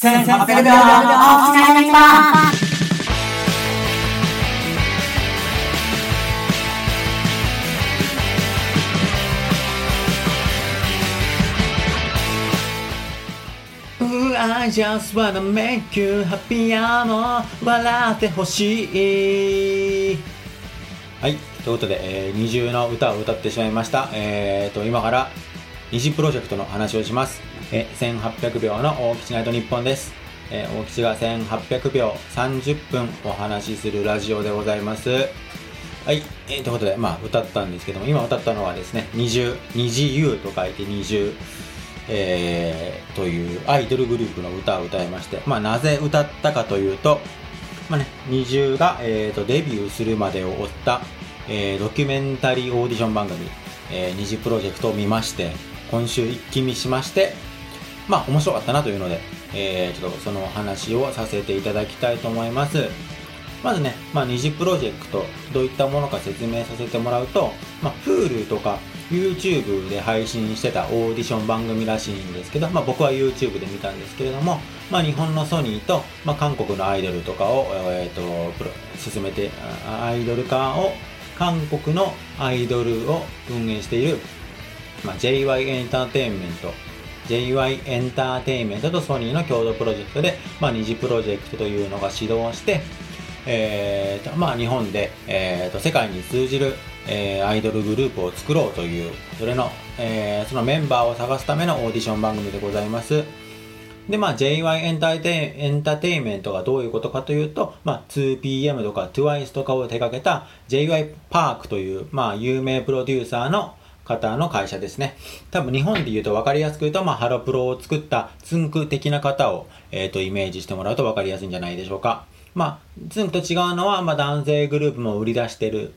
1800秒お疲れ様うわ I just wanna make you happy あの笑ってほしい。はいということで、えー、二重の歌を歌ってしまいました。えーと今から二次プロジェクトの話をします。え1800秒の大吉ナイト日本です。え大吉が1800秒30分お話しするラジオでございます。はい、えーということで、まあ、歌ったんですけども、今歌ったのはですね、二重、二次 U と書いて二重、えーというアイドルグループの歌を歌いまして、まあ、なぜ歌ったかというと、まあね、二重が、えーとデビューするまでを追った、えードキュメンタリーオーディション番組、えー二次プロジェクトを見まして、今週一気見しまして、まあ、面白かったなというので、えーちょっとそのお話をさせていただきたいと思います。まずね、まあ、二次プロジェクト、どういったものか説明させてもらうと、まあ、Hulu とか YouTube で配信してたオーディション番組らしいんですけど、まあ、僕は YouTube で見たんですけれども、まあ、日本のソニーと、まあ、韓国のアイドルとかを、えー、とプロ進めて、アイドル化を、韓国のアイドルを運営している、まあ、JY エンターテインメント JY エンターテインメントとソニーの共同プロジェクトで、まあ、二次プロジェクトというのが始動して、えーとまあ、日本で、えーと世界に通じる、えーアイドルグループを作ろうというそれの、えーそのメンバーを探すためのオーディション番組でございます。で、まあ、JY エンターテイエンターテイメントがどういうことかというと、まあ、2PM とか TWICE とかを手掛けた JY パークという、まあ、有名プロデューサーの方の会社ですね。多分日本で言うと分かりやすく言うと、まあ、ハロプロを作ったツンク的な方を、えー、とイメージしてもらうと分かりやすいんじゃないでしょうか。まあ、ツンクと違うのは、まあ、男性グループも売り出してる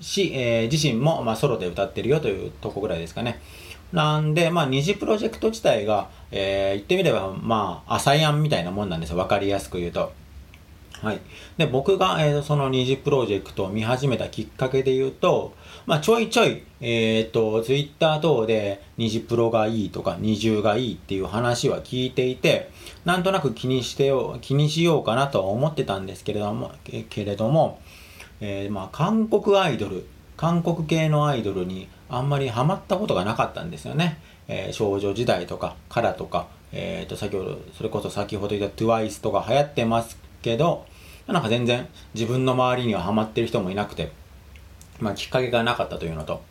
し、えー自身も、まあ、ソロで歌ってるよというとこぐらいですかね。なんで、まあ、二次プロジェクト自体が、えー言ってみれば、まあ、アサイアンみたいなもんなんですよ。わかりやすく言うと。はい。で、僕が、えーその二次プロジェクトを見始めたきっかけで言うと、まあ、ちょいちょい、えっ、と、ツイッター等で二次プロがいいとか二重がいいっていう話は聞いていて、なんとなく気にしてよう、気にしようかなとは思ってたんですけれども、けけれども、えーまあ、韓国アイドル、韓国系のアイドルにあんまりハマったことがなかったんですよね。えー少女時代とか、カラとか、えーと、先ほど、それこそ先ほど言った TWICE とか流行ってますけど、なんか全然自分の周りにはハマってる人もいなくて、まあ、きっかけがなかったというのと、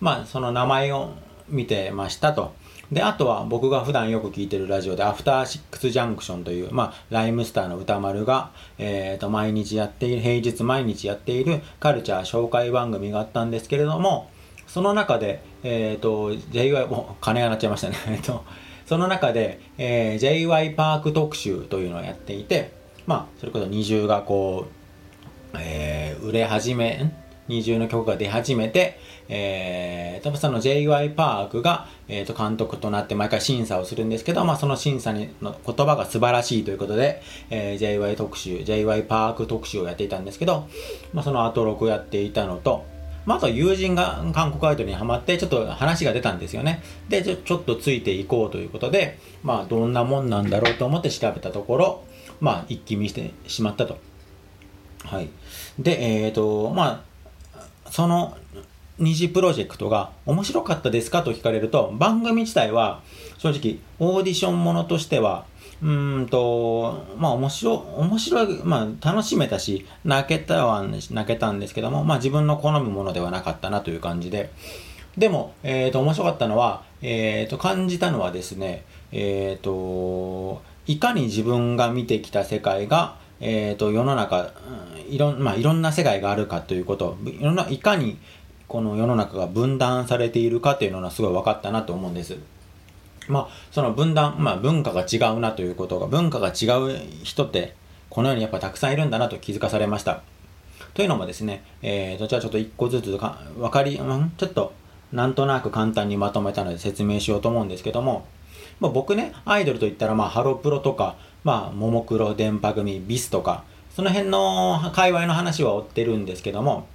まあ、その名前を見てましたと。で、あとは僕が普段よく聞いてるラジオで、アフターシックスジャンクションという、まあ、ライムスターの歌丸が、えっ、と、毎日やっている、平日毎日やっているカルチャー紹介番組があったんですけれども、その中で、えっ、と、JY、もう金が鳴っちゃいましたね。えっと、その中で、えー JY パーク特集というのをやっていて、まあ、それこそ二重がこう、えー売れ始め、二重の曲が出始めて、えー、多分その JY パークが、えー、と監督となって毎回審査をするんですけど、まあ、その審査にの言葉が素晴らしいということで、えー JY 特集、JY パーク特集をやっていたんですけど、まあ、その後録をやっていたのと、まあ、あと友人が韓国アイドルにハマって、ちょっと話が出たんですよね。で、ちょちょっとついていこうということで、まあ、どんなもんなんだろうと思って調べたところ、まあ、一気見してしまったと。はい。で、えっ、と、まあ、その二次プロジェクトが面白かったですかと聞かれると、番組自体は正直オーディションものとしては、うんと、まあ面白、面白い、まあ楽しめたし、泣けたは、泣けたんですけども、まあ自分の好むものではなかったなという感じで、でも、えっ、と、面白かったのは、えっ、と、感じたのはですね、えっ、と、いかに自分が見てきた世界が、えっ、と、世の中、いろん、まあ、いろんな世界があるかということ、いろんな、いかにこの世の中が分断されているかというのがすごい分かったなと思うんです。まあ、その分断、まあ、文化が違うなということが、文化が違う人って、この世にやっぱたくさんいるんだなと気づかされました。というのもですね、えーと、じゃあちょっと一個ずつか、わかり、ちょっと、なんとなく簡単にまとめたので説明しようと思うんですけども、まあ、僕ね、アイドルといったら、まあ、ハロプロとか、まあ、ももクロ、電波組、ビスとか、その辺の界隈の話は追ってるんですけども、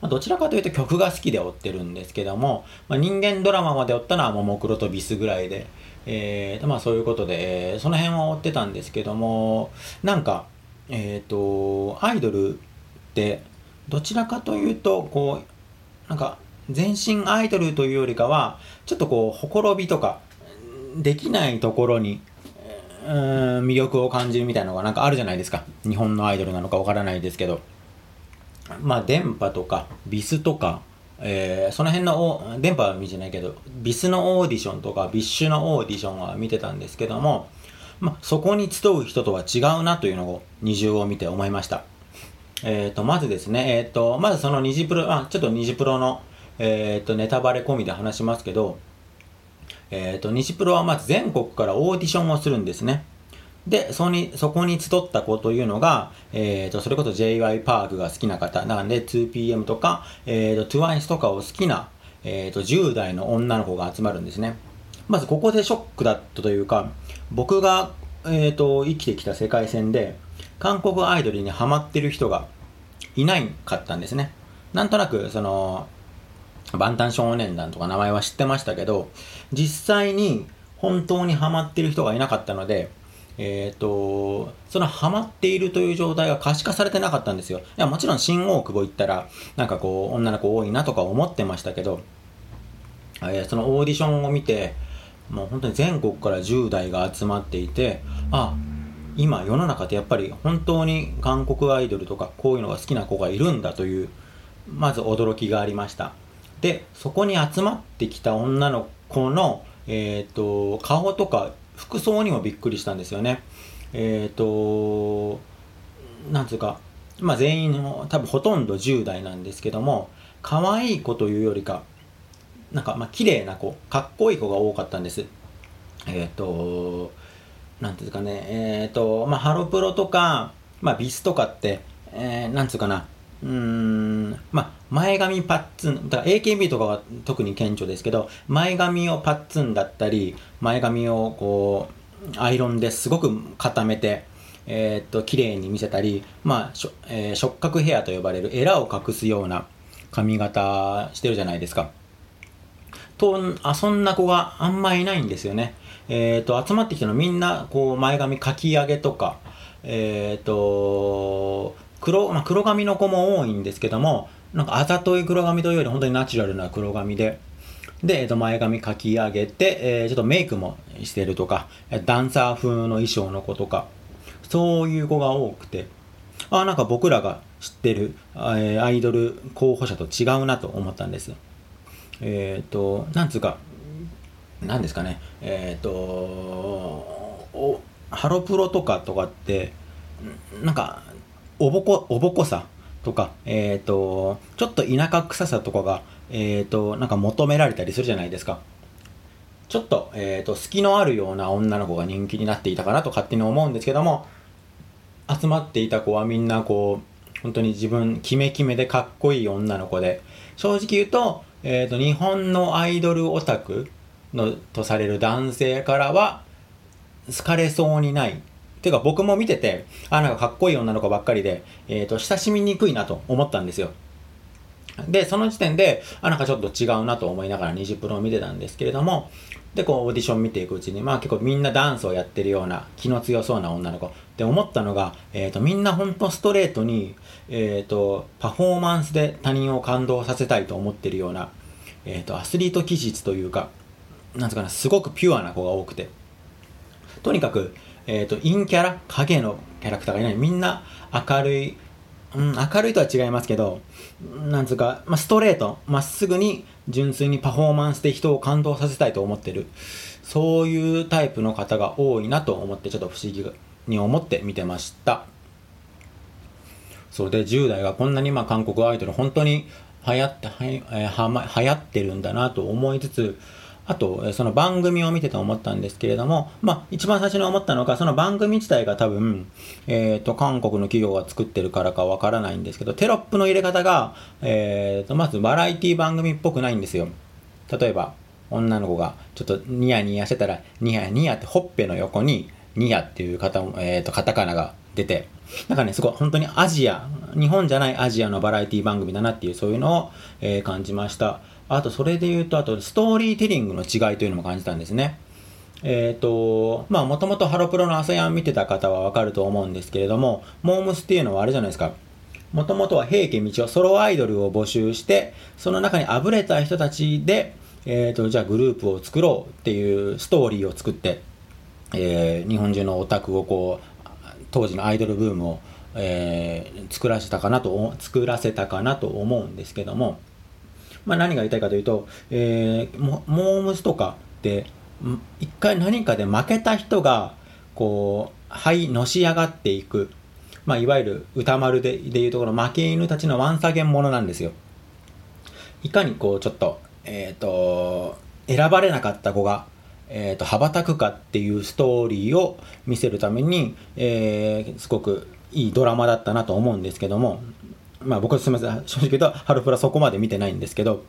まあ、どちらかというと曲が好きで追ってるんですけども、まあ、人間ドラマまで追ったのはももクロとビスぐらいで、えー、まあそういうことで、えーその辺は追ってたんですけども、なんか、えっ、と、アイドルって、どちらかというと、こう、なんか、全身アイドルというよりかは、ちょっとこう、ほころびとか、できないところに、うん魅力を感じるみたいなのがなんかあるじゃないですか。日本のアイドルなのかわからないですけど。まあ、でんぱとか、 BiSとか、えーその辺の、でんぱは見てないけど、 BiSのオーディションとか、 BiSHのオーディションは見てたんですけども、まあ、そこに集う人とは違うなというのを、二重を見て思いました。えっ、と、まずですね、えっ、と、まずその虹プロ、あ、ちょっと虹プロの、えっ、と、ネタバレ込みで話しますけど、えっ、と、西プロはまず全国からオーディションをするんですね。で、そこに、そこに集った子というのが、えっ、と、それこそ j y パークが好きな方、なんで 2PM とか、えっ、と、TWICE とかを好きな、えっ、と、10代の女の子が集まるんですね。まずここでショックだったというか、僕が、えっ、と、生きてきた世界線で、韓国アイドルにハマってる人がいないかったんですね。なんとなく、その、万端少年団とか名前は知ってましたけど、実際に本当にハマってる人がいなかったので、えっ、と、そのハマっているという状態が可視化されてなかったんですよ。いや、もちろん新大久保行ったら、なんかこう、女の子多いなとか思ってましたけど、えーそのオーディションを見て、もう本当に全国から10代が集まっていて、あ、今世の中ってやっぱり本当に韓国アイドルとかこういうのが好きな子がいるんだという、まず驚きがありました。で、そこに集まってきた女の子の、えっ、と、顔とか服装にもびっくりしたんですよね。えっ、と、なんつうか、まあ全員の、多分ほとんど10代なんですけども、可愛い子というよりか、なんかまあ綺麗な子、かっこいい子が多かったんです。えっ、と、なんていうかね、えっ、と、まあハロプロとか、まあビスとかって、えー、なんつうかな、うーん、まあ前髪パッツン、だから AKB とかは特に顕著ですけど、前髪をパッツンだったり、前髪をこう、アイロンですごく固めて、えーっと、綺麗に見せたり、まあ、えー触覚ヘアと呼ばれるエラを隠すような髪型してるじゃないですか。と、あ、そんな子があんまいないんですよね。えーっと、集まってきたのみんな、こう、前髪かき上げとか、えっと、黒、まあ、黒髪の子も多いんですけども、なんかあざとい黒髪というより本当にナチュラルな黒髪で、で、えっと、前髪かき上げて、えーちょっとメイクもしてるとか、ダンサー風の衣装の子とか、そういう子が多くて、あ、なんか僕らが知ってる、えアイドル候補者と違うなと思ったんです。えっ、と、なんつうか、なんですかね、えっ、と、おハロプロとかとかって、なんか、おぼこ、おぼこさとか、えっ、と、ちょっと田舎臭さとかが、えっ、と、なんか求められたりするじゃないですか。ちょっと、えっ、と、隙のあるような女の子が人気になっていたかなと勝手に思うんですけども、集まっていた子はみんなこう、本当に自分、キメキメでかっこいい女の子で、正直言うと、えっ、と、日本のアイドルオタクのとされる男性からは、好かれそうにない。ていうか僕も見てて、あ、なんかかっこいい女の子ばっかりで、えっ、と、親しみにくいなと思ったんですよ。で、その時点で、あ、なんかちょっと違うなと思いながら20プロを見てたんですけれども、で、こう、オーディション見ていくうちに、まあ結構みんなダンスをやってるような、気の強そうな女の子。って思ったのが、えっ、と、みんなほんとストレートに、えっ、と、パフォーマンスで他人を感動させたいと思ってるような、えっ、と、アスリート気質というか、なんつうかな、すごくピュアな子が多くて。とにかく、えっ、と、陰キャラ、影のキャラクターがいない。みんな明るい、うん、明るいとは違いますけど、なんつうか、まあ、ストレート、まっすぐに純粋にパフォーマンスで人を感動させたいと思ってる。そういうタイプの方が多いなと思って、ちょっと不思議に思って見てました。それで10代がこんなにまあ韓国アイドル本当に流行って、はえーはま、流行ってるんだなと思いつつ、あと、その番組を見てて思ったんですけれども、まあ、一番最初に思ったのが、その番組自体が多分、えっ、と、韓国の企業が作ってるからかわからないんですけど、テロップの入れ方が、えっ、と、まずバラエティ番組っぽくないんですよ。例えば、女の子がちょっとニヤニヤしてたら、ニヤニヤってほっぺの横に、ニヤっていうカタ,、えー、とカタカナが出て、なんかね、すごい本当にアジア、日本じゃないアジアのバラエティ番組だなっていう、そういうのを、えー感じました。あと、それで言うと、あと、ストーリーテリングの違いというのも感じたんですね。えっ、と、まあ、もともとハロプロの朝やん見てた方はわかると思うんですけれども、モームスっていうのはあれじゃないですか。もともとは平家道夫ソロアイドルを募集して、その中にあぶれた人たちで、えっ、と、じゃあグループを作ろうっていうストーリーを作って、えー日本中のオタクをこう、当時のアイドルブームを、えー作らせたかなと、作らせたかなと思うんですけども、まあ、何が言いたいかというと、えーモモームスとかって一回何かで負けた人がこうはいのし上がっていく、まあ、いわゆる歌丸ででいうところ負け犬たちのワンサゲンものなんですよ。いかにこうちょっとえっ、と選ばれなかった子がえー、と羽ばたくかっていうストーリーを見せるために、えーすごくいいドラマだったなと思うんですけども、まあ僕はすみません、正直言うと、ハルプラそこまで見てないんですけど、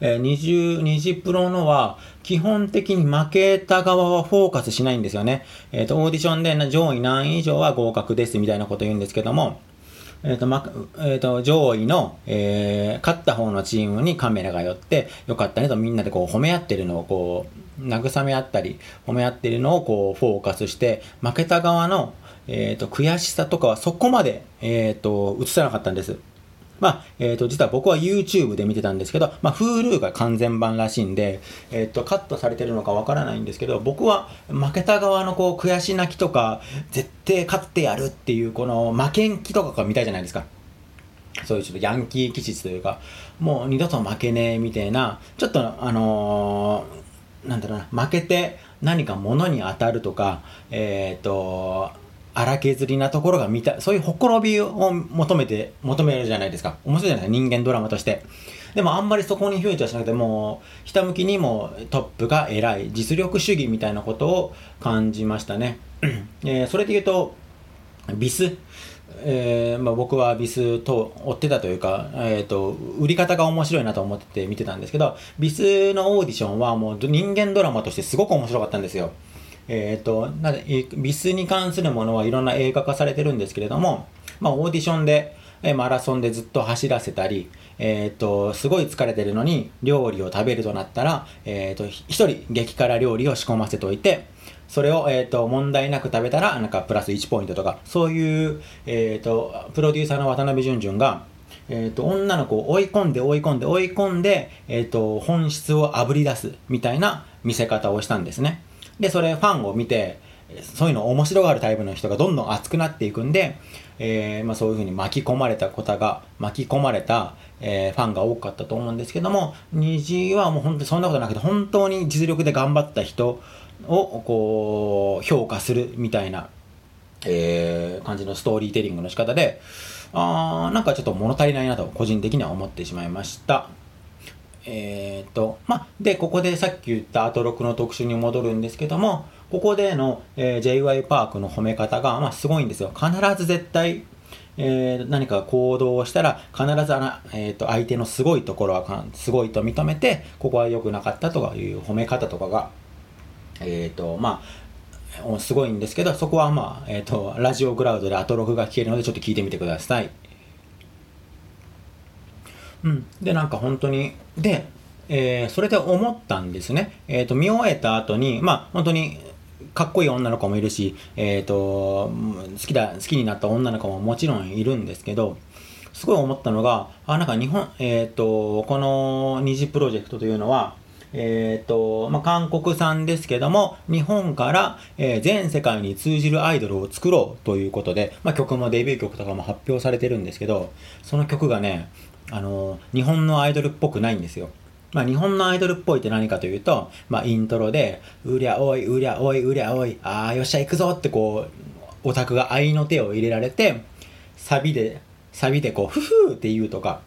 えー、20、20プロのは、基本的に負けた側はフォーカスしないんですよね。えっ、と、オーディションで上位何位以上は合格ですみたいなこと言うんですけども、えっ、と、ま、えっ、と、上位の、えー勝った方のチームにカメラが寄って、よかったねとみんなでこう褒め合ってるのをこう、慰め合ったり、褒め合ってるのをこう、フォーカスして、負けた側の、えっ、と、悔しさとかはそこまで、えっ、と、映さなかったんです。まあ、えっ、と、実は僕は YouTube で見てたんですけど、まあ、Hulu が完全版らしいんで、えっ、と、カットされてるのかわからないんですけど、僕は負けた側のこう、悔し泣きとか、絶対勝ってやるっていう、この負けん気とかが見たいじゃないですか。そういうちょっとヤンキー気質というか、もう二度と負けねえみたいな、ちょっとあのーなんだろうな、負けて何か物に当たるとか、えっ、と、荒削りなところが見た、そういうほころびを求めて、求めるじゃないですか。面白いじゃない、人間ドラマとして。でもあんまりそこにフューチャーしなくてもう、ひたむきにもトップが偉い、実力主義みたいなことを感じましたね。えーそれで言うと、ビス、えーまあ、僕はビスと追ってたというか、えー、と売り方が面白いなと思ってて見てたんですけどビスのオーディションはもう人間ドラマとしてすごく面白かったんですよ。えー、となビスに関するものはいろんな映画化されてるんですけれども、まあ、オーディションでえマラソンでずっと走らせたり、えー、とすごい疲れてるのに料理を食べるとなったら、えー、と一人激辛料理を仕込ませておいてそれを、えー、と問題なく食べたらなんかプラス1ポイントとかそういう、えー、とプロデューサーの渡辺淳淳が、えー、と女の子を追い込んで追い込んで追い込んで、えー、と本質をあぶり出すみたいな見せ方をしたんですね。でそれファンを見てそういうの面白がるタイプの人がどんどん熱くなっていくんで、えーまあ、そういうふうに巻き込まれた方が巻き込まれた、えーファンが多かったと思うんですけども虹はもう本当にそんなことなくて本当に実力で頑張った人をこう評価するみたいな、えー感じのストーリーテリングの仕方であーなんかちょっと物足りないなと個人的には思ってしまいました。えー、と、ま、で、ここでさっき言ったアトロクの特集に戻るんですけども、ここでの、えー JY パークの褒め方が、まあ、すごいんですよ。必ず絶対、えー何か行動をしたら、必ずあの、えー、と相手のすごいところはすごいと認めて、ここは良くなかったとかいう褒め方とかが、えっ、と、まあ、すごいんですけど、そこはまあ、えっ、と、ラジオクラウドでアトロクが聞けるので、ちょっと聞いてみてください。うん、でなんか本当にで、えーそれで思ったんですね、えー、と見終えた後にまあ本当にかっこいい女の子もいるし、えー、と好きだ好きになった女の子ももちろんいるんですけどすごい思ったのがあなんか日本、えー、とこの虹プロジェクトというのはえーとまあ、韓国産ですけども日本から、えー全世界に通じるアイドルを作ろうということで、まあ、曲もデビュー曲とかも発表されてるんですけどその曲がねあの日本のアイドルっぽくないんですよ。まあ、日本のアイドルっぽいって何かというと、まあ、イントロで、うりゃおい、うりゃおい、うりゃおい、あーよっしゃ行くぞってこう、オタクが愛の手を入れられて、サビで、サビでこう、ふふーって言うとか、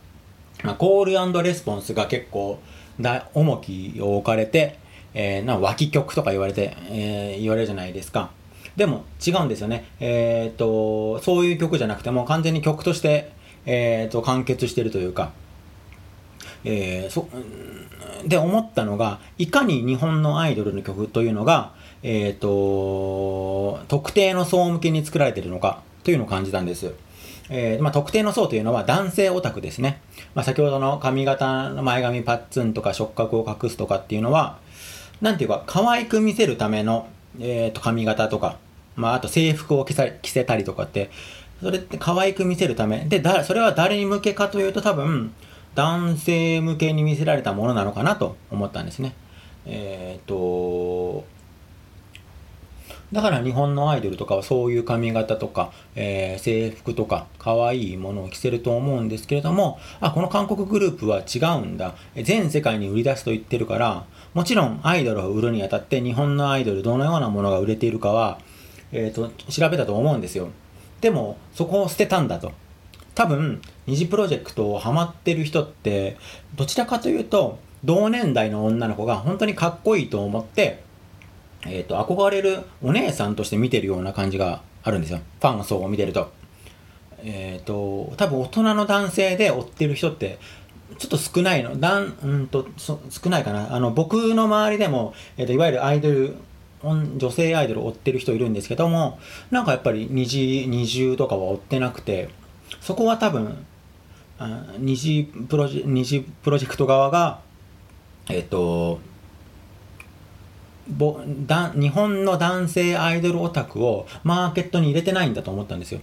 まあ、コールレスポンスが結構だ重きを置かれて、えーな脇曲とか言われて、えー言われるじゃないですか。でも違うんですよね。えー、と、そういう曲じゃなくても完全に曲として、えー、と完結してるというか、えーそで思ったのがいかに日本のアイドルの曲というのが、えー、と特定の層向けに作られているのかというのを感じたんです。えーまあ、特定の層というのは男性オタクですね。まあ、先ほどの髪型の前髪パッツンとか触覚を隠すとかっていうのは、なんていうか、可愛く見せるための、えっ、と、髪型とか、まあ、あと制服を着さ着せたりとかって、それって可愛く見せるため？で、だ、それは誰に向けかというと多分、男性向けに見せられたものなのかなと思ったんですね。えっ、と、だから日本のアイドルとかはそういう髪型とか、えー制服とか可愛いものを着せると思うんですけれども、あ、この韓国グループは違うんだ。全世界に売り出すと言ってるから、もちろんアイドルを売るにあたって日本のアイドルどのようなものが売れているかは、えっ、と、調べたと思うんですよ。でも、そこを捨てたんだと。多分、二次プロジェクトをハマってる人って、どちらかというと、同年代の女の子が本当にかっこいいと思って、えっ、と、憧れるお姉さんとして見てるような感じがあるんですよ。ファンの層を見てると。えっ、と、多分大人の男性で追ってる人って、ちょっと少ないの。だん、うんと、少ないかな。あの、僕の周りでも、えっ、と、いわゆるアイドル、女性アイドル追ってる人いるんですけども、なんかやっぱり二次、二重とかは追ってなくて、そこは多分、あ二次プロジェ二次プロジェクト側が、えっ、と、ぼだ日本の男性アイドルオタクをマーケットに入れてないんだと思ったんですよ。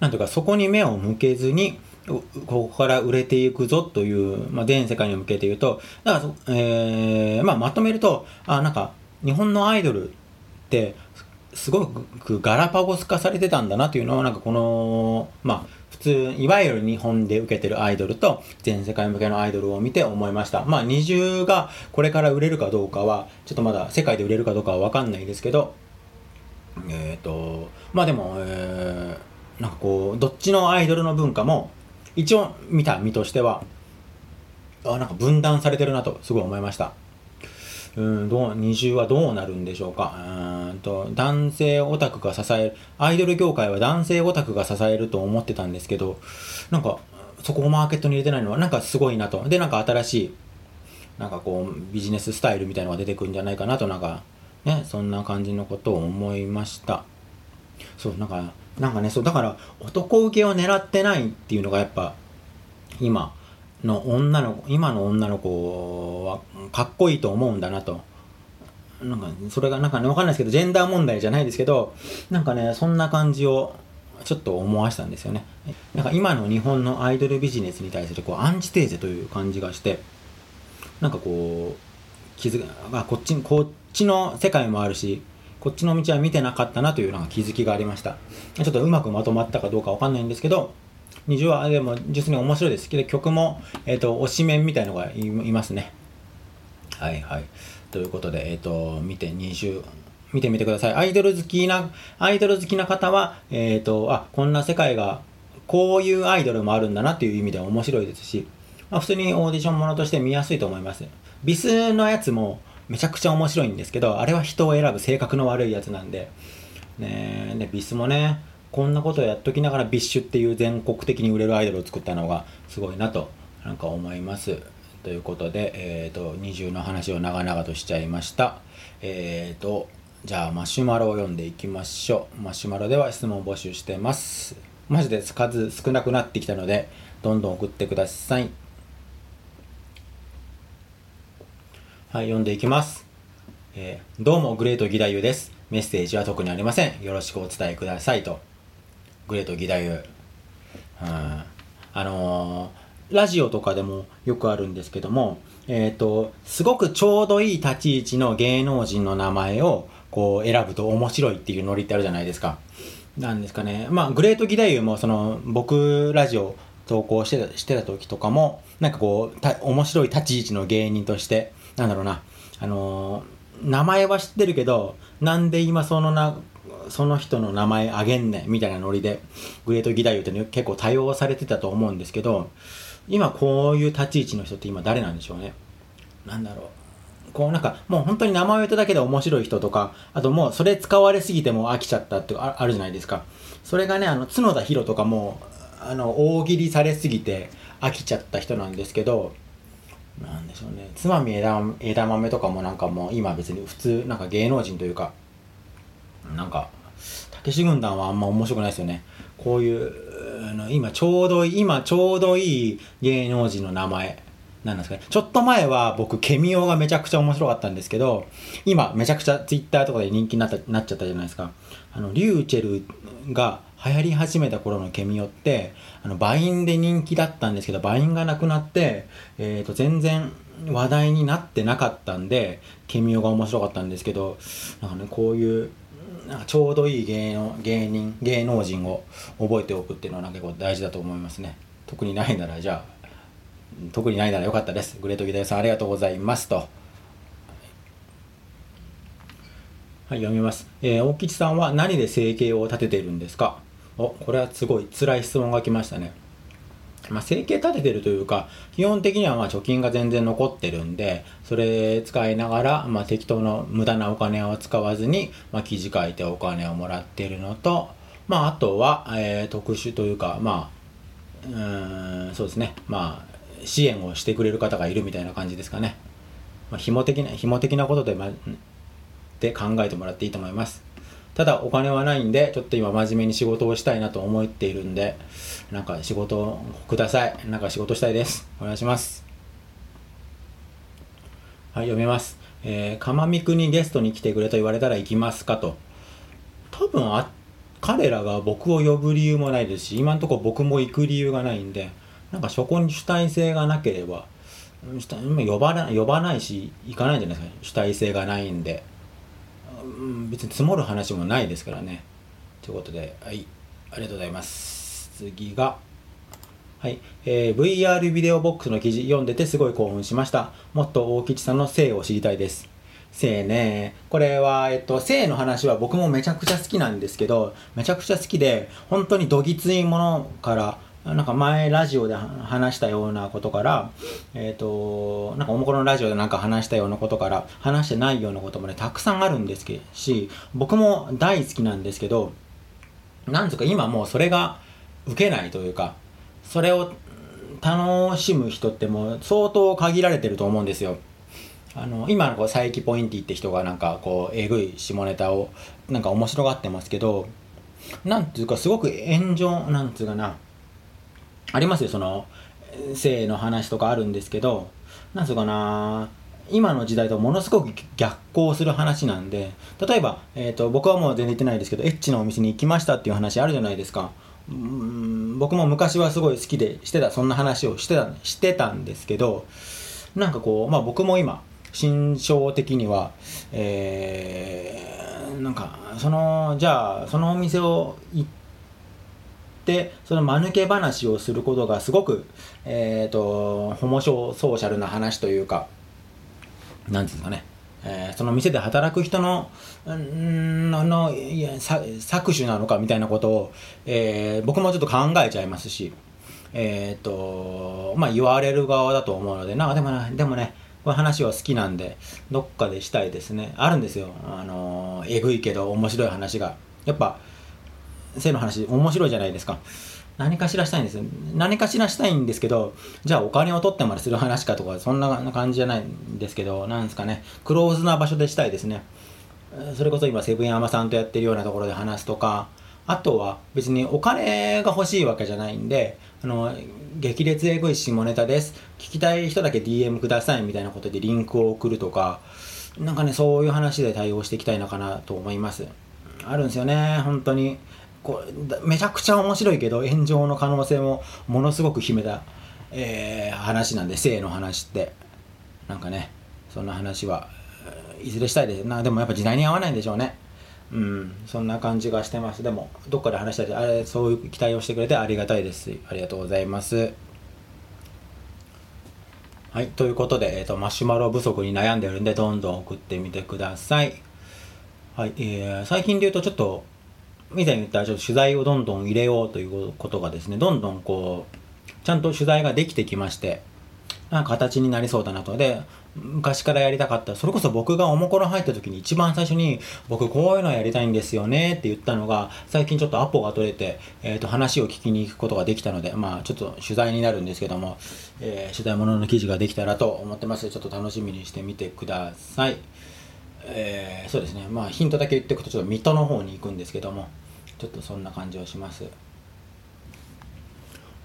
なんとかそこに目を向けずにここから売れていくぞという、まあ、全世界に向けて言うとだから、えーまあ、まとめるとあなんか日本のアイドルってすごくガラパゴス化されてたんだなというのをなんかこのまあ普通いわゆる日本で受けてるアイドルと全世界向けのアイドルを見て思いました。まあ二重がこれから売れるかどうかはちょっとまだ世界で売れるかどうかは分かんないですけどえっ、とまあでも、えーなんかこうどっちのアイドルの文化も一応見た身としてはあなんか分断されてるなとすごい思いました。うんどう二重はどうなるんでしょうか。うーんと男性オタクが支えるアイドル業界は男性オタクが支えると思ってたんですけどなんかそこをマーケットに入れてないのはなんかすごいなと。でなんか新しいなんかこうビジネススタイルみたいなのが出てくるんじゃないかなとなんかねそんな感じのことを思いました。そうなんかなんかねそうだから男受けを狙ってないっていうのがやっぱ今の女の子今の女の子はかっこいいと思うんだなと。なんかそれがなんかねわかんないですけどジェンダー問題じゃないですけどなんかねそんな感じをちょっと思わせたんですよね。なんか今の日本のアイドルビジネスに対するこうアンチテーゼという感じがしてなんかこう気づあこっちこっちの世界もあるしこっちの道は見てなかったなというなんか気づきがありました。ちょっとうまくまとまったかどうかわかんないんですけど20話でも実に面白いです。で曲も、えっと推しメンみたいのがいますね。はいはい。ということでえっ、と見て20見てみてください。アイドル好きなアイドル好きな方はえっ、とあこんな世界がこういうアイドルもあるんだなっていう意味では面白いですし、まあ、普通にオーディションものとして見やすいと思います。 BiSのやつもめちゃくちゃ面白いんですけどあれは人を選ぶ性格の悪いやつなんで。ねえで BiSもねこんなことをやっときながら BiSHっていう全国的に売れるアイドルを作ったのがすごいなとなんか思います。ということで、えー、と20の話を長々としちゃいました。えー、とじゃあマシュマロを読んでいきましょう。マシュマロでは質問募集してます。マジで数少なくなってきたのでどんどん送ってください。はい読んでいきます。えーどうもグレート義太夫です。メッセージは特にありません。よろしくお伝えくださいと。グレート義太夫。あのーラジオとかでもよくあるんですけどもえっ、とすごくちょうどいい立ち位置の芸能人の名前をこう選ぶと面白いっていうノリってあるじゃないですか。なんですかね。まあグレート義太夫もその僕ラジオ投稿してたしてた時とかもなんかこう面白い立ち位置の芸人としてなんだろうな。あのー名前は知ってるけどなんで今そのなその人の名前あげんねんみたいなノリでグレート義太夫って結構多用されてたと思うんですけど今こういう立ち位置の人って今誰なんでしょうね。なんだろう。こうなんかもう本当に名前を言っただけで面白い人とかあともうそれ使われすぎても飽きちゃったってあるじゃないですか。それがねあの角田博とかもあの大喜利されすぎて飽きちゃった人なんですけどなんでしょうね。つまみ枝枝豆とかもなんかもう今別に普通なんか芸能人というかなんかたけし軍団はあんま面白くないですよね。こういう今ちょうどいい今ちょうどいい芸能人の名前。なんですかね。ちょっと前は僕、ケミオがめちゃくちゃ面白かったんですけど、今、めちゃくちゃツイッターとかで人気になったなっちゃったじゃないですか。あの、リューチェルが流行り始めた頃のケミオって、あの、バインで人気だったんですけど、バインがなくなって、えっ、ー、と、全然話題になってなかったんで、ケミオが面白かったんですけど、なんかね、こういう、なんかちょうどいい芸能芸人芸能人を覚えておくっていうのはなんか結構大事だと思いますね特にないならじゃあ特にないならよかったです。グレートギターさんありがとうございますと。はい読みます、えー、大吉さんは何で生計を立てているんですか？おこれはすごい辛い質問が来ましたね。まあ、生計立ててるというか、基本的にはまあ貯金が全然残ってるんで、それ使いながら、まあ、適当な無駄なお金を使わずに、まあ、記事書いてお金をもらってるのと、まあ、あとは、えー、特殊というか、まあ、うん、そうですね、まあ、支援をしてくれる方がいるみたいな感じですかね。まあ、紐的な、紐的なことで、ま、で考えてもらっていいと思います。ただお金はないんで、ちょっと今真面目に仕事をしたいなと思っているんで、なんか仕事をください。なんか仕事したいです。お願いします。はい、読みます。えー、かまみくにゲストに来てくれと言われたら行きますかと。多分あ、彼らが僕を呼ぶ理由もないですし、今んとこ僕も行く理由がないんで、なんかそこに主体性がなければ、呼ばない呼ばないし、行かないんじゃないですか、主体性がないんで。うん別に積もる話もないですからね。ということで、はい、ありがとうございます。次が、はい、えー、VR ビデオボックスの記事読んでてすごい興奮しました。もっと大吉さんの性を知りたいです。性ね。これは、えっと、性の話は僕もめちゃくちゃ好きなんですけど、めちゃくちゃ好きで、本当にどぎついものから、なんか前ラジオで話したようなことから、えっ、ー、と、なんかおもころのラジオでなんか話したようなことから、話してないようなこともね、たくさんあるんですけど、し、僕も大好きなんですけど、なんとか今もうそれが受けないというか、それを楽しむ人ってもう相当限られてると思うんですよ。あの、今のこう佐伯ポインティって人がなんかこう、えぐい下ネタをなんか面白がってますけど、なんていうかすごく炎上、なんつうかな、ありますよ、その、性の話とかあるんですけど、なんつうかな、今の時代とものすごく逆行する話なんで、例えば、えっ、ー、と、僕はもう全然言ってないですけど、エッチなお店に行きましたっていう話あるじゃないですか。うん僕も昔はすごい好きでしてた、そんな話をしてた、してたんですけど、なんかこう、まあ僕も今、心象的には、えー、なんか、その、じゃあ、そのお店を行って、ってその間抜け話をすることがすごく、えっ、ー、とホモソーシャルな話というかなんていうんですかね、えー、その店で働く人のののいや搾取なのかみたいなことを、えー、僕もちょっと考えちゃいますしえっ、ー、とまあ言われる側だと思うのでなでもねでもねこの話は好きなんでどっかでしたいですね。あるんですよ。あのえぐいけど面白い話が。やっぱ性の話面白いじゃないですか。何かしらしたいんです何かしらしたいんですけど、じゃあお金を取ってまでする話かとか、そんな感じじゃないんですけど、なんですかね、クローズな場所でしたいですね。それこそ今、セブン山さんとやってるようなところで話すとか、あとは別にお金が欲しいわけじゃないんで、あの、激烈エグい下ネタです。聞きたい人だけ DM くださいみたいなことでリンクを送るとか、なんかね、そういう話で対応していきたいのかなと思います。あるんですよね、本当に。こうめちゃくちゃ面白いけど炎上の可能性もものすごく秘めた、えー、話なんで性の話って。なんかねそんな話はいずれしたいです。なでもやっぱ時代に合わないんでしょうね。うんそんな感じがしてます。でもどっかで話したりあれそういう期待をしてくれてありがたいです。ありがとうございます。はいということで、えーと、マシュマロ不足に悩んでるんでどんどん送ってみてください。はい、えー、最近で言うとちょっと以前言ったちょっと取材をどんどん入れようということがですね、どんどんこう、ちゃんと取材ができてきまして、なんか形になりそうだなと。で、昔からやりたかった。それこそ僕がおもころ入った時に一番最初に、僕こういうのやりたいんですよねって言ったのが、最近ちょっとアポが取れて、えっ、ー、と、話を聞きに行くことができたので、まあちょっと取材になるんですけども、えー、取材物の記事ができたらと思ってます。ちょっと楽しみにしてみてください。えー、そうですね。まあヒントだけ言っておくと、ちょっと水戸の方に行くんですけども、ちょっとそんな感じはします。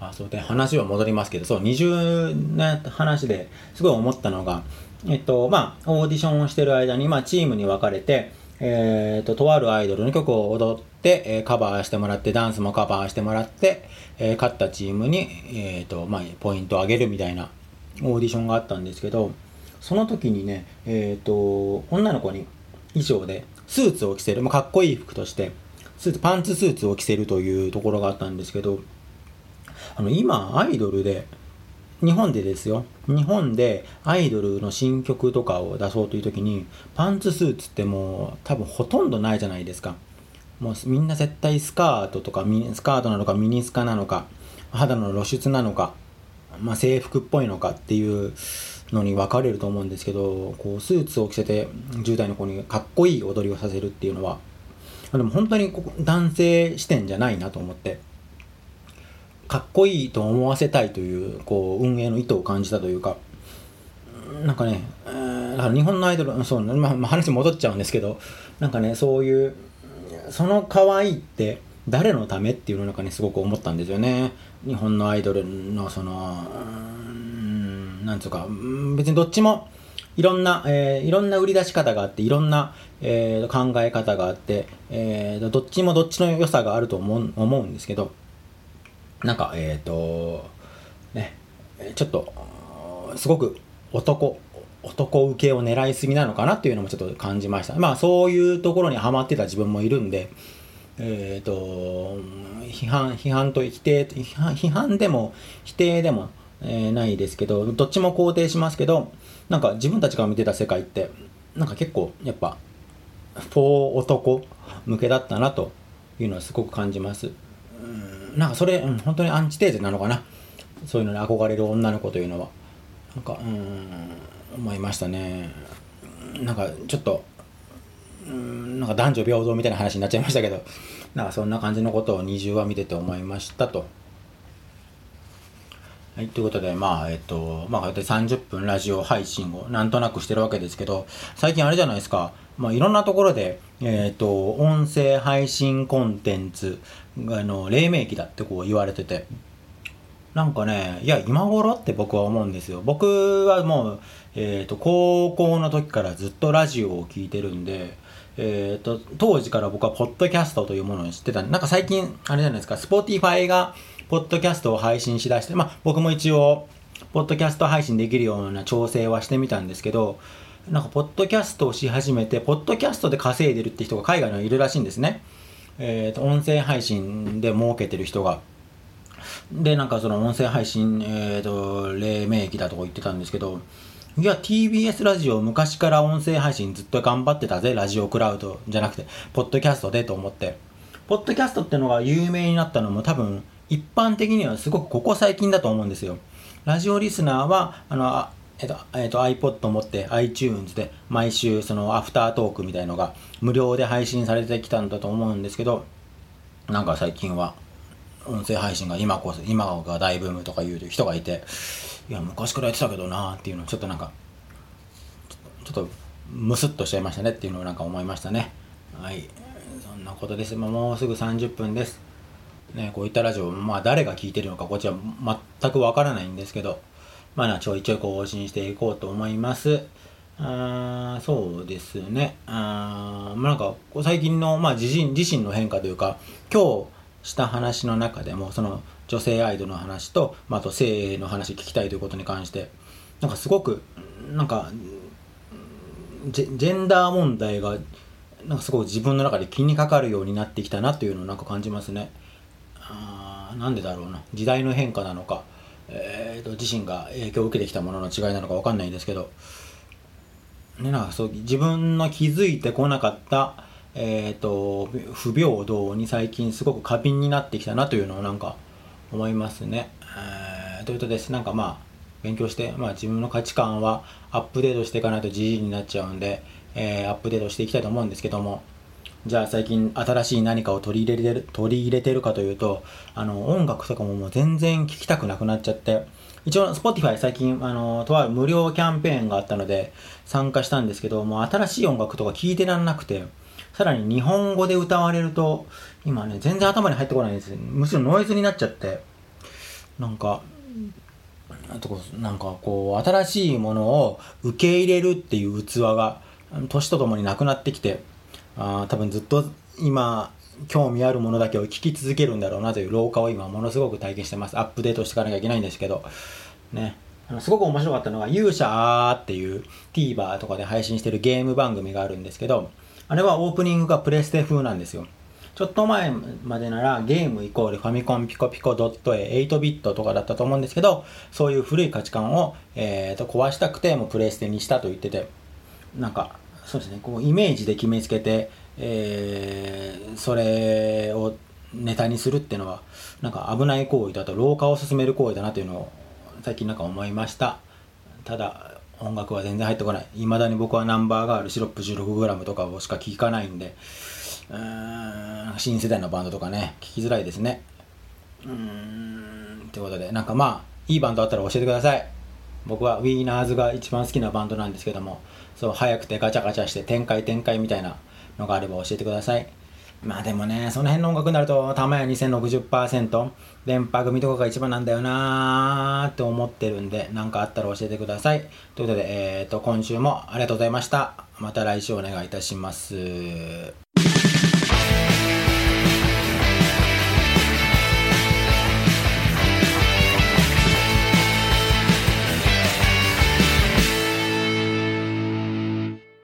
あそうで話は戻りますけどそう20の話ですごい思ったのがえっとまあオーディションをしてる間に、まあ、チームに分かれてえっととあるアイドルの曲を踊って、えーカバーしてもらってダンスもカバーしてもらって、えー勝ったチームに、えっとまあ、ポイントをあげるみたいなオーディションがあったんですけどその時にねえっと女の子に衣装でスーツを着せる、まあ、かっこいい服としてスーツパンツスーツを着せるというところがあったんですけどあの今アイドルで日本でですよ。日本でアイドルの新曲とかを出そうという時にパンツスーツってもう多分ほとんどないじゃないですか。もうみんな絶対スカートとかミニスカートなのかミニスカなのか肌の露出なのか、まあ、制服っぽいのかっていうのに分かれると思うんですけどこうスーツを着せて10代の子にかっこいい踊りをさせるっていうのはでも本当にここ男性視点じゃないなと思ってかっこいいと思わせたいというこう運営の意図を感じたというかなんかね、えーだから日本のアイドルそう、まあ、話戻っちゃうんですけどなんかねそういうその可愛いって誰のためっていうのをなんかねすごく思ったんですよね。日本のアイドルのそのうんなんつうか別にどっちもいろんな、えーいろんな売り出し方があっていろんな、えー考え方があって、えーどっちもどっちの良さがあると思う思うんですけどなんかえっ、とねちょっとすごく男男受けを狙いすぎなのかなっていうのもちょっと感じました。まあそういうところにはまってた自分もいるんでえっ、と批判批判と否定批判批判でも否定でも、えーないですけどどっちも肯定しますけどなんか自分たちが見てた世界ってなんか結構やっぱフォー男向けだったなというのはすごく感じます。うんなんかそれ、うん、本当にアンチテーゼなのかな。そういうのに憧れる女の子というのは。なんかうん思いましたね。なんかちょっとうんなんか男女平等みたいな話になっちゃいましたけど。なんかそんな感じのことを20話見てて思いましたと。はい、ということで、まあ、えっと、まあ、こうやって30分ラジオ配信をなんとなくしてるわけですけど、最近あれじゃないですか、まあ、いろんなところで、えっと、音声配信コンテンツが、あの、黎明期だってこう言われてて、なんかね、いや、今頃って僕は思うんですよ。僕はもう、えっ、と、高校の時からずっとラジオを聞いてるんで、えっ、と、当時から僕はポッドキャストというものを知ってたなんか最近、あれじゃないですか、Spotify が、ポッドキャストを配信しだして、まあ、僕も一応、ポッドキャスト配信できるような調整はしてみたんですけど、なんか、ポッドキャストをし始めて、ポッドキャストで稼いでるって人が海外にはいるらしいんですね。えっ、と、音声配信で儲けてる人が。で、なんかその音声配信、えっ、と、黎明期だとか言ってたんですけど、いや、TBS ラジオ昔から音声配信ずっと頑張ってたぜ、ラジオクラウドじゃなくて、ポッドキャストでと思って。ポッドキャストってのが有名になったのも多分、一般的にはすごくここ最近だと思うんですよ。ラジオリスナーは、あの、あえっと、えっと、iPod 持って iTunes で毎週そのアフタートークみたいのが無料で配信されてきたんだと思うんですけど、なんか最近は音声配信が今こそ、今が大ブームとか言う人がいて、いや、昔からやってたけどなーっていうのちょっとなんか、ちょっとムスッとしちゃいましたねっていうのをなんか思いましたね。はい。そんなことです。もうすぐ30分です。ね、こういったラジオ、まあ誰が聞いてるのかこっちは全くわからないんですけど、まあちょいちょい更新していこうと思います。あーそうですね。あーまあなんか最近の、まあ、自身自身の変化というか、今日した話の中でも、その女性アイドルの話と、まあ、あと性の話聞きたいということに関して、なんかすごく、なんか、ジェンダー問題が、なんかすごく自分の中で気にかかるようになってきたなというのをなんか感じますね。あなんでだろうな。時代の変化なのか、えーと、自身が影響を受けてきたものの違いなのかわかんないんですけど、ね、なんかそう自分の気づいてこなかった、えー、と不平等に最近すごく過敏になってきたなというのをなんか思いますね。えーということです。なんかまあ勉強して、まあ、自分の価値観はアップデートしていかないとじじいになっちゃうんで、えーアップデートしていきたいと思うんですけどもじゃあ最近新しい何かを取り入れてる取り入れてるかというとあの音楽とかももう全然聴きたくなくなっちゃって一応 Spotify 最近あのとある無料キャンペーンがあったので参加したんですけどもう新しい音楽とか聴いてらんなくてさらに日本語で歌われると今ね全然頭に入ってこないんですむしろノイズになっちゃって。なんかあとこなんかこう新しいものを受け入れるっていう器が年とともになくなってきてあ多分ずっと今興味あるものだけを聞き続けるんだろうなという老化を今ものすごく体験してます。アップデートしていかなきゃいけないんですけど。ね。あのすごく面白かったのが勇者あーっていう TVer とかで配信してるゲーム番組があるんですけどあれはオープニングがプレステ風なんですよ。ちょっと前までならゲームイコールファミコンピコピコドット A 8ビットとかだったと思うんですけどそういう古い価値観を、えー、と壊したくてもプレイステにしたと言ってて。なんかそうですね。こうイメージで決めつけて、えーそれをネタにするっていうのはなんか危ない行為だと老化を進める行為だなというのを最近なんか思いました。ただ音楽は全然入ってこない。未だに僕はナンバーガールシロップ 16g とかをしか聴かないんでうん新世代のバンドとかね聞きづらいですね。うーんってことでなんかまあいいバンドあったら教えてください。僕はウィーナーズが一番好きなバンドなんですけどもそう速くてガチャガチャして展開展開みたいなのがあれば教えてください。まあでもねその辺の音楽になるとたまや2060%電波組とかが一番なんだよなーって思ってるんで何かあったら教えてください。ということで、えー、と今週もありがとうございました。また来週お願いいたします。